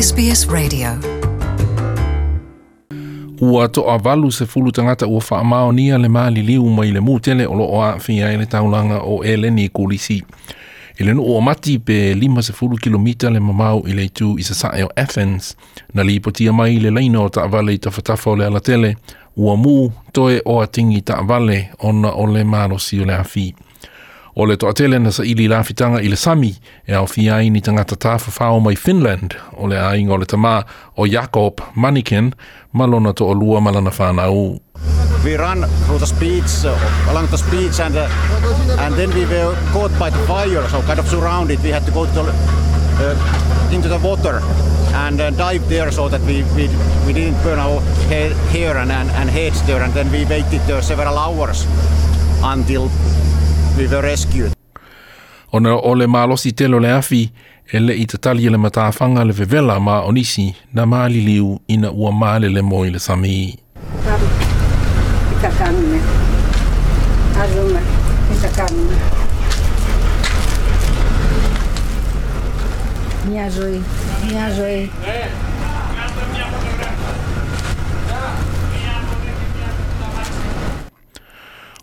SBS Radio. Ua to a valu se fulu tangata ua wha amao nia le maali liu mai le mūtele o loo o a whia taulanga o eleni kulisi. I le o mati pe lima se fulu kilomita le mamau i le tu i sa sae o Athens. Na li potia mai le leino o ta vale i ta whatafa o le alatele. Ua mū toe o atingi tingi vale ona o le maro si o le awhi. O le na sami e fia ni mai Finland. O le o le tama o Jakob we ran through the speeds uh, along the speeds and uh, and then we were caught by the fire so kind of surrounded. We had to go to uh, into the water and uh, dive there so that we, we, we didn't burn our hair, hair and, and, and heads there. And then we waited there several hours until we were rescued Ona o le malosi telo le afi e le i tatali e le matawhanga le vevela ma onisi na maali liu ina ua maale le moi le sami. Ita. Ita joia.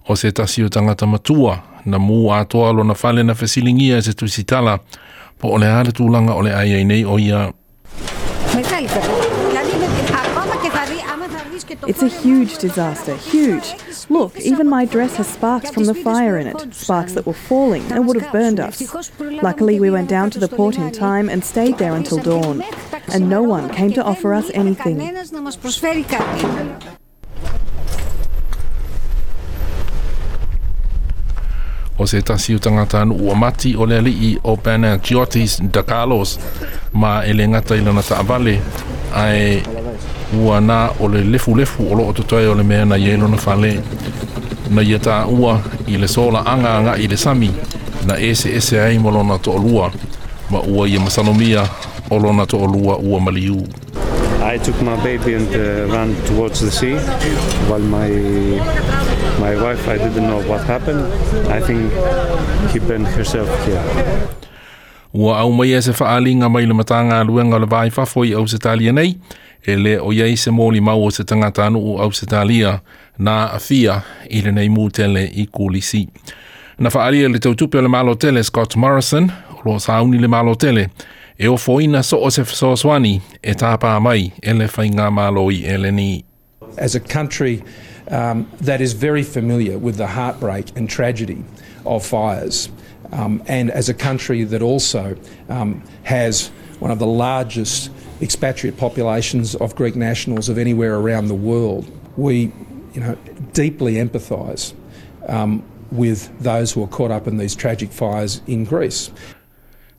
O se tasi o tangata matua na mū atoa lo na fale na se tu sitala po ole ole ai ai nei o ia. It's a huge disaster, huge. Look, even my dress has sparks from the fire in it, sparks that were falling and would have burned us. Luckily, we went down to the port in time and stayed there until dawn, and no one came to offer us anything. O se tasi o tangata anu ua mati o le alii o Bana Giotis da Carlos. Ma e le ngata i lana taavale. Ua na o le lefu lefu o lo o le mea na fale na ia i le sola anga anga i le sami. Na ese ese ai mo lona ma ua ia masanomia o lona ua I took my baby and uh, ran towards the sea, while my my wife I didn't know what happened. I think he burned herself here. Ua au mai e se whaalinga mai le matanga luenga le vai whafo i au se talia nei, e le o iei se mōli mau o se tangata anu o au se talia na a fia i le nei mūtele i kulisi. Na whaalia le tautupe o le malo tele Scott Morrison, o lo sauni le malo tele, e o foina so o se whasoaswani e tāpā mai e le whainga malo i e le ni. As a country um, that is very familiar with the heartbreak and tragedy of fires, um, and as a country that also um, has one of the largest expatriate populations of Greek nationals of anywhere around the world, we, you know, deeply empathise um, with those who are caught up in these tragic fires in Greece.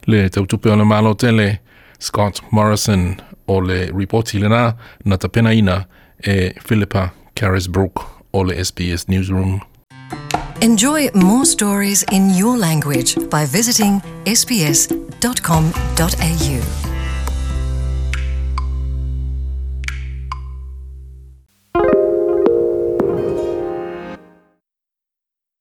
Le tautupe o malo tele Scott Morrison. O le reporti le na na ina e Philippa Carisbrook o le SBS Newsroom. Enjoy more stories in your language by visiting sbs.com.au.